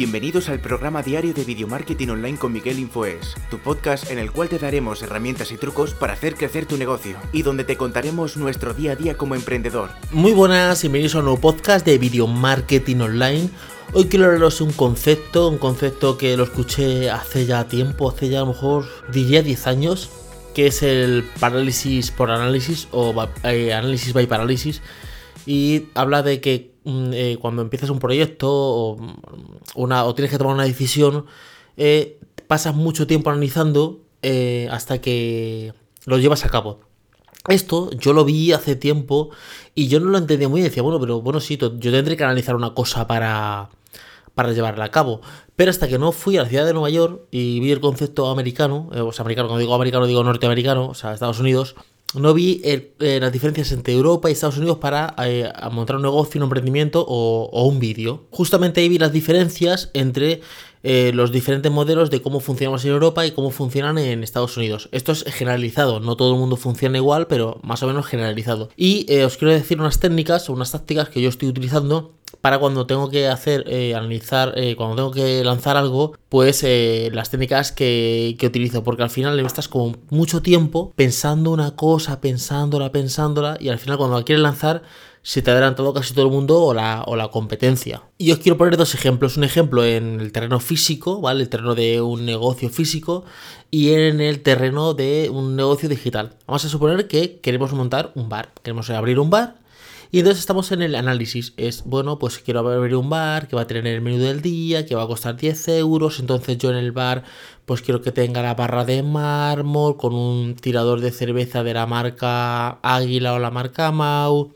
Bienvenidos al programa diario de Video Marketing Online con Miguel Infoes, tu podcast en el cual te daremos herramientas y trucos para hacer crecer tu negocio y donde te contaremos nuestro día a día como emprendedor. Muy buenas, bienvenidos a un nuevo podcast de Video Marketing Online. Hoy quiero hablaros un concepto, un concepto que lo escuché hace ya tiempo, hace ya a lo mejor diría 10 años, que es el parálisis por análisis o eh, análisis by parálisis. Y habla de que eh, cuando empiezas un proyecto o, mm, o tienes que tomar una decisión, eh, pasas mucho tiempo analizando hasta que lo llevas a cabo. Esto yo lo vi hace tiempo y yo no lo entendía muy bien. Decía, bueno, pero bueno, sí, yo tendré que analizar una cosa para, para llevarla a cabo. Pero hasta que no fui a la ciudad de Nueva York y vi el concepto americano, eh, o sea, americano, cuando digo americano digo norteamericano, o sea, Estados Unidos, no vi eh, las diferencias entre Europa y Estados Unidos para eh, montar un negocio, un emprendimiento o, un vídeo. Justamente ahí vi las diferencias entre los diferentes modelos de cómo funcionamos en Europa y cómo funcionan en Estados Unidos. Esto es generalizado, no todo el mundo funciona igual, pero más o menos generalizado. Y os quiero decir unas técnicas o unas tácticas que yo estoy utilizando para cuando tengo que hacer, eh, analizar, eh, cuando tengo que lanzar algo, pues eh, las técnicas que, que, utilizo, porque al final estás como mucho tiempo pensando una cosa, pensándola, pensándola, y al final cuando la quieres lanzar, se te adelantado casi todo el mundo o la, o la competencia. Y os quiero poner dos ejemplos. Un ejemplo en el terreno físico, ¿vale? El terreno de un negocio físico y en el terreno de un negocio digital. Vamos a suponer que queremos montar un bar. Queremos abrir un bar y entonces estamos en el análisis. Es, bueno, pues quiero abrir un bar que va a tener el menú del día, que va a costar 10 euros. Entonces yo en el bar, pues quiero que tenga la barra de mármol con un tirador de cerveza de la marca Águila o la marca Mau.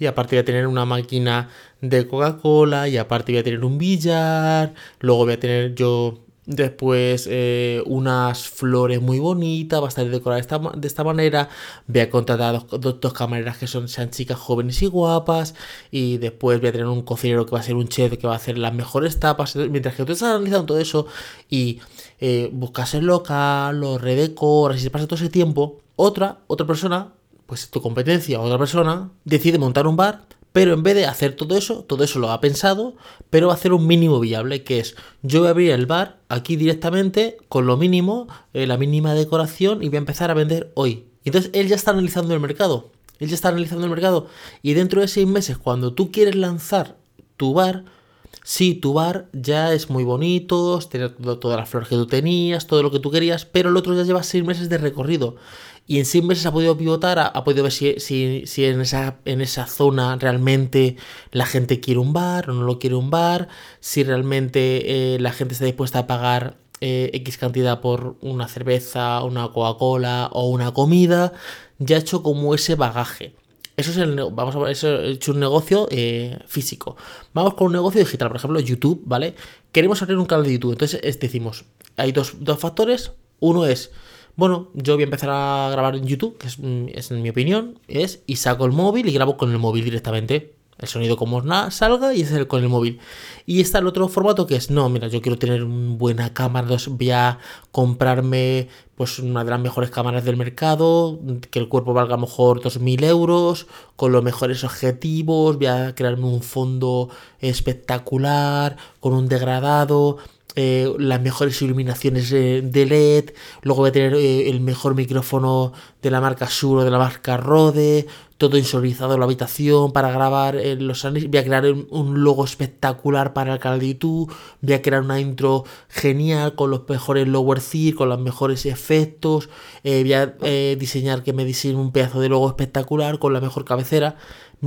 Y aparte voy a tener una máquina de Coca-Cola. Y aparte voy a tener un billar. Luego voy a tener yo Después eh, unas flores muy bonitas, va a estar decorada de esta, manera. Voy a contratar a dos, dos, camareras que son, sean chicas jóvenes y guapas. Y después voy a tener un cocinero que va a ser un chef que va a hacer las mejores tapas. Mientras que tú estás analizando todo eso y eh, buscas el local, lo redecoras y se pasa todo ese tiempo, otra, otra persona, pues tu competencia, otra persona, decide montar un bar pero en vez de hacer todo eso, todo eso lo ha pensado, pero va a hacer un mínimo viable, que es yo voy a abrir el bar aquí directamente con lo mínimo, eh, la mínima decoración y voy a empezar a vender hoy. Entonces él ya está analizando el mercado, él ya está analizando el mercado. Y dentro de seis meses cuando tú quieres lanzar tu bar, sí, tu bar ya es muy bonito, tiene todas las flores que tú tenías, todo lo que tú querías, pero el otro ya lleva seis meses de recorrido y en seis meses ha podido pivotar, ha, podido ver si, si, en, esa, en esa zona realmente la gente quiere un bar o no lo quiere un bar, si realmente eh, la gente está dispuesta a pagar eh, X cantidad por una cerveza, una Coca-Cola o una comida, ya ha hecho como ese bagaje. Eso es el vamos a eso hecho un negocio eh, físico. Vamos con un negocio digital, por ejemplo, YouTube, ¿vale? Queremos abrir un canal de YouTube. Entonces decimos, hay dos, dos factores. Uno es bueno, yo voy a empezar a grabar en YouTube, que es, mm, es en mi opinión, es y saco el móvil y grabo con el móvil directamente. El sonido como nada salga y es el con el móvil. Y está el otro formato que es, no, mira, yo quiero tener una buena cámara, voy a comprarme pues una de las mejores cámaras del mercado, que el cuerpo valga a lo mejor 2.000 euros, con los mejores objetivos, voy a crearme un fondo espectacular, con un degradado, eh, las mejores iluminaciones de LED, luego voy a tener eh, el mejor micrófono de la marca Shure, de la marca Rode, todo insonorizado en la habitación para grabar eh, los análisis, voy a crear un logo espectacular para el canal de YouTube, voy a crear una intro genial con los mejores lower third, con los mejores efectos, voy a diseñar que me diseñe un pedazo de logo espectacular con la mejor cabecera.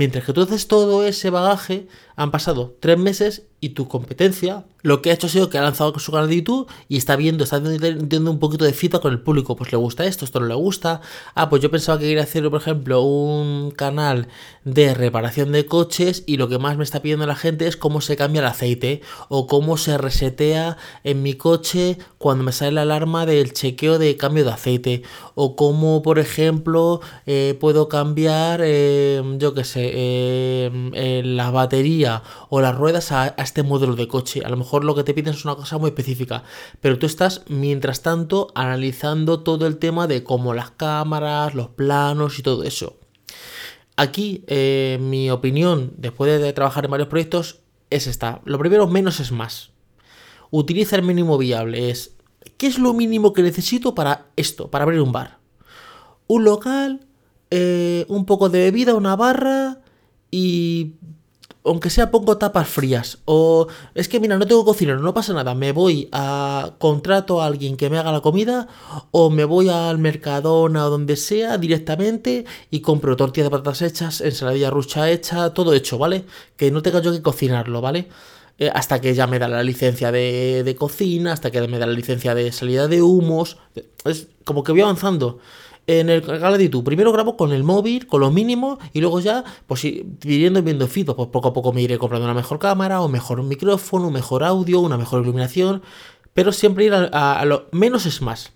Mientras que tú haces todo ese bagaje, han pasado tres meses y tu competencia lo que ha hecho ha sido que ha lanzado su canal de YouTube y está viendo, está teniendo un poquito de cita con el público. Pues le gusta esto, esto no le gusta. Ah, pues yo pensaba que quería hacer, por ejemplo, un canal de reparación de coches y lo que más me está pidiendo la gente es cómo se cambia el aceite o cómo se resetea en mi coche cuando me sale la alarma del chequeo de cambio de aceite o cómo, por ejemplo, eh, puedo cambiar, eh, yo qué sé, eh, la batería o las ruedas a, a este modelo de coche. A lo mejor lo que te piden es una cosa muy específica, pero tú estás mientras tanto analizando todo el tema de cómo las cámaras, los planos y todo eso. Aquí eh, mi opinión, después de trabajar en varios proyectos, es esta. Lo primero, menos es más. utiliza el mínimo viable. Es, ¿qué es lo mínimo que necesito para esto, para abrir un bar? Un local, eh, un poco de bebida, una barra y aunque sea pongo tapas frías. O es que mira, no tengo cocinero, no pasa nada. Me voy a contrato a alguien que me haga la comida. O me voy al Mercadona o donde sea directamente y compro tortillas de patatas hechas, ensaladilla rucha hecha, todo hecho, ¿vale? Que no tenga yo que cocinarlo, ¿vale? Eh, hasta que ya me da la licencia de, de, cocina, hasta que me da la licencia de salida de humos. Es como que voy avanzando en el canal de YouTube. Primero grabo con el móvil, con lo mínimo, y luego ya, pues viendo viendo feedback, pues poco a poco me iré comprando una mejor cámara, o mejor micrófono, un mejor audio, una mejor iluminación, pero siempre ir a, lo menos es más.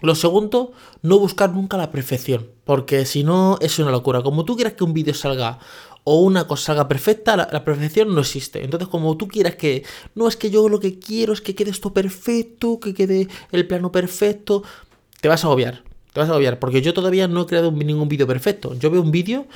Lo segundo, no buscar nunca la perfección, porque si no es una locura. Como tú quieras que un vídeo salga o una cosa salga perfecta, la, la, perfección no existe. Entonces, como tú quieras que, no es que yo lo que quiero es que quede esto perfecto, que quede el plano perfecto, te vas a agobiar. Te vas a obviar, porque yo todavía no he creado ningún vídeo perfecto. Yo veo un vídeo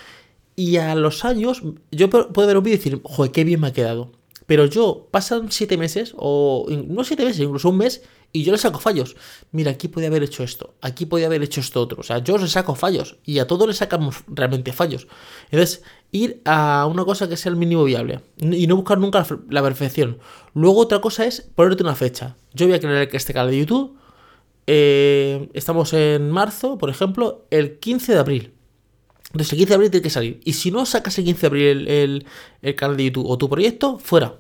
y a los años yo puedo ver un vídeo y decir, joder, qué bien me ha quedado. Pero yo, pasan siete meses, o no siete meses, incluso un mes, y yo le saco fallos. Mira, aquí podía haber hecho esto, aquí podía haber hecho esto otro. O sea, yo le saco fallos, y a todos le sacamos realmente fallos. Entonces, ir a una cosa que sea el mínimo viable, y no buscar nunca la, perfección. Luego otra cosa es ponerte una fecha. Yo voy a crear este canal de YouTube eh, estamos en marzo, por ejemplo, el 15 de abril. Entonces el 15 de abril tiene que salir. Y si no sacas el 15 de abril el, canal de YouTube o tu proyecto, fuera.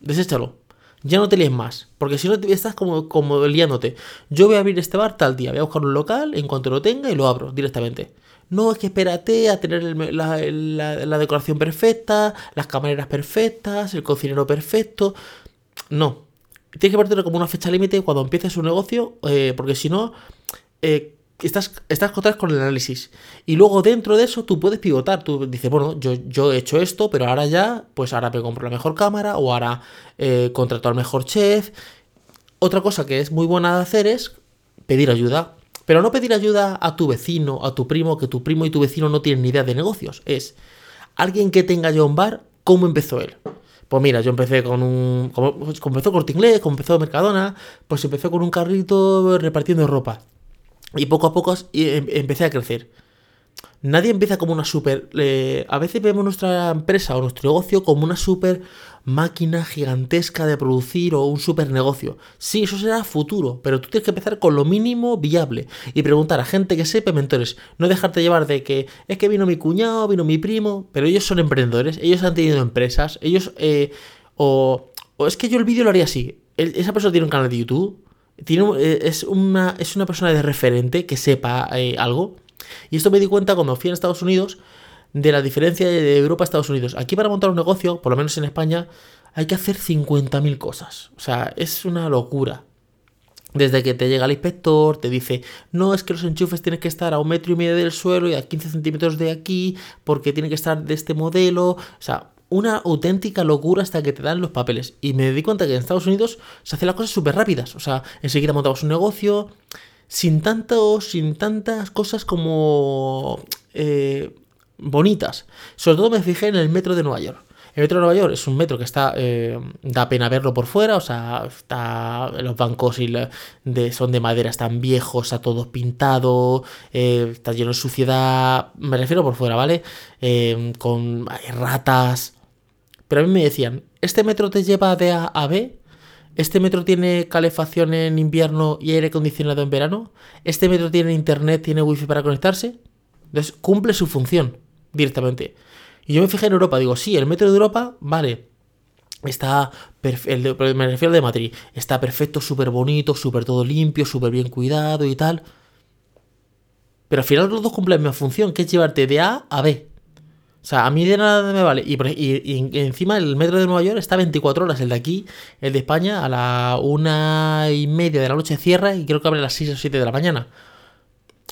Deséchalo. Ya no te líes más. Porque si no estás como, como liándote. Yo voy a abrir este bar tal día. Voy a buscar un local en cuanto lo tenga y lo abro directamente. No es que espérate a tener la, la decoración perfecta, las camareras perfectas, el cocinero perfecto. No, tienes que partirlo como una fecha límite cuando empieces un negocio, eh, porque si no, eh, estás, estás con el análisis. Y luego dentro de eso tú puedes pivotar. Tú dices, bueno, yo, yo he hecho esto, pero ahora ya, pues ahora me compro la mejor cámara o ahora eh, contrato al mejor chef. Otra cosa que es muy buena de hacer es pedir ayuda. Pero no pedir ayuda a tu vecino, a tu primo, que tu primo y tu vecino no tienen ni idea de negocios. Es alguien que tenga ya un bar, ¿cómo empezó él? Pues mira, yo empecé con un. Como, pues empezó Corte Inglés, como empezó Mercadona, pues empezó con un carrito repartiendo ropa. Y poco a poco em, empecé a crecer. Nadie empieza como una super... a veces vemos nuestra empresa o nuestro negocio como una super máquina gigantesca de producir o un super negocio. Sí, eso será futuro, pero tú tienes que empezar con lo mínimo viable y preguntar a gente que sepa mentores. No dejarte llevar de que es que vino mi cuñado, vino mi primo, pero ellos son emprendedores, ellos han tenido empresas, ellos... Eh, o, es que yo el vídeo lo haría así. esa persona tiene un canal de YouTube, tiene, eh, es, una, es una persona de referente que sepa eh, algo y esto me di cuenta cuando fui a Estados Unidos de la diferencia de Europa a Estados Unidos. Aquí para montar un negocio, por lo menos en España, hay que hacer 50.000 cosas. O sea, es una locura. Desde que te llega el inspector, te dice, no, es que los enchufes tienen que estar a un metro y medio del suelo y a 15 centímetros de aquí, porque tienen que estar de este modelo. O sea, una auténtica locura hasta que te dan los papeles. Y me di cuenta que en Estados Unidos se hacen las cosas súper rápidas. O sea, enseguida montamos un negocio, sin tantos, sin tantas cosas como eh, bonitas. Sobre todo me fijé en el metro de Nueva York. El metro de Nueva York es un metro que está, eh, da pena verlo por fuera, o sea, está, los bancos y son de madera, están viejos, está todo pintado, eh, está lleno de suciedad, me refiero por fuera, ¿vale? con ratas. Pero a mí me decían, ¿este metro te lleva de A a B? ¿Este metro tiene calefacción en invierno y aire acondicionado en verano? ¿Este metro tiene internet, tiene wifi para conectarse? Entonces cumple su función directamente. Y yo me fijé en Europa, digo, sí, el metro de Europa, vale, está, el me refiero al de Madrid, está perfecto, súper bonito, súper todo limpio, súper bien cuidado y tal. Pero al final los dos cumplen la misma función, que es llevarte de A a B. O sea, a mí de nada me vale. Y, encima el metro de Nueva York está 24 horas. El de aquí, el de España, a la una y media de la noche cierra y creo que abre a las 6 o 7 de la mañana.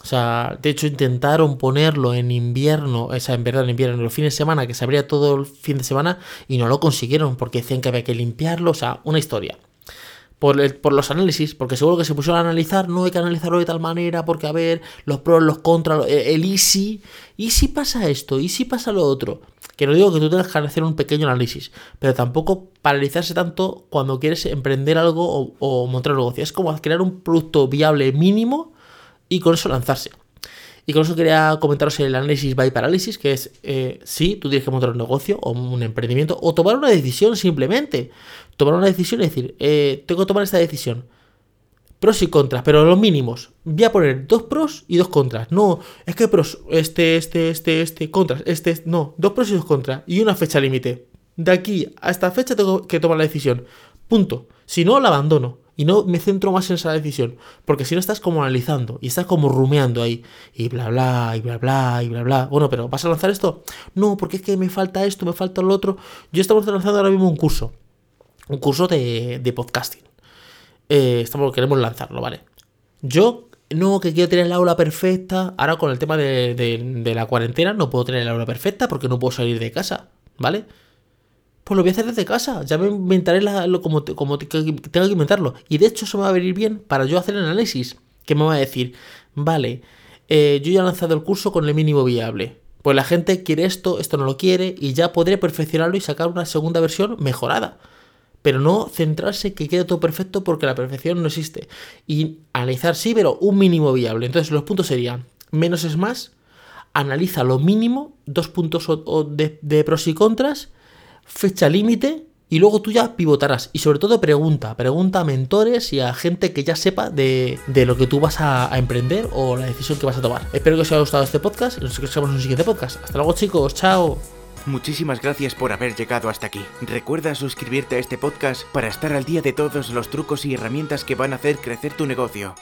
O sea, de hecho intentaron ponerlo en invierno, o sea, en verdad en invierno, en los fines de semana, que se abría todo el fin de semana y no lo consiguieron porque decían que había que limpiarlo. O sea, una historia por, los análisis, porque seguro que se pusieron a analizar, no hay que analizarlo de tal manera, porque a ver, los pros, los contras, el, easy, y si pasa esto, y si pasa lo otro. Que no digo que tú tengas que hacer un pequeño análisis, pero tampoco paralizarse tanto cuando quieres emprender algo o, o montar un negocio. Es como crear un producto viable mínimo y con eso lanzarse. Y con eso quería comentaros el análisis by parálisis, que es, eh, sí, tú tienes que montar un negocio o un emprendimiento o tomar una decisión simplemente. Tomar una decisión y decir, eh, tengo que tomar esta decisión. Pros y contras, pero los mínimos. Voy a poner dos pros y dos contras. No, es que pros, este, este, este, este, contras, este, no, dos pros y dos contras. Y una fecha límite. De aquí a esta fecha tengo que tomar la decisión. Punto. Si no, la abandono. Y no me centro más en esa decisión. Porque si no estás como analizando y estás como rumeando ahí. Y bla bla, y bla bla, y bla bla. Bueno, pero ¿vas a lanzar esto? No, porque es que me falta esto, me falta lo otro. Yo estamos lanzando ahora mismo un curso. Un curso de, de podcasting. Eh, estamos, queremos lanzarlo, ¿vale? Yo no que quiero tener la aula perfecta. Ahora con el tema de, de, de la cuarentena no puedo tener la aula perfecta porque no puedo salir de casa, ¿vale? Pues lo voy a hacer desde casa. Ya me inventaré lo, como, tengo que inventarlo. Y de hecho eso me va a venir bien para yo hacer el análisis. Que me va a decir, vale, eh, yo ya he lanzado el curso con el mínimo viable. Pues la gente quiere esto, esto no lo quiere, y ya podré perfeccionarlo y sacar una segunda versión mejorada. Pero no centrarse que quede todo perfecto porque la perfección no existe. Y analizar sí, pero un mínimo viable. Entonces los puntos serían, menos es más, analiza lo mínimo, dos puntos de pros y contras, fecha límite y luego tú ya pivotarás. Y sobre todo pregunta, pregunta a mentores y a gente que ya sepa de, lo que tú vas a, emprender o la decisión que vas a tomar. Espero que os haya gustado este podcast y nos escuchamos en un siguiente podcast. Hasta luego chicos, chao. Muchísimas gracias por haber llegado hasta aquí. Recuerda suscribirte a este podcast para estar al día de todos los trucos y herramientas que van a hacer crecer tu negocio.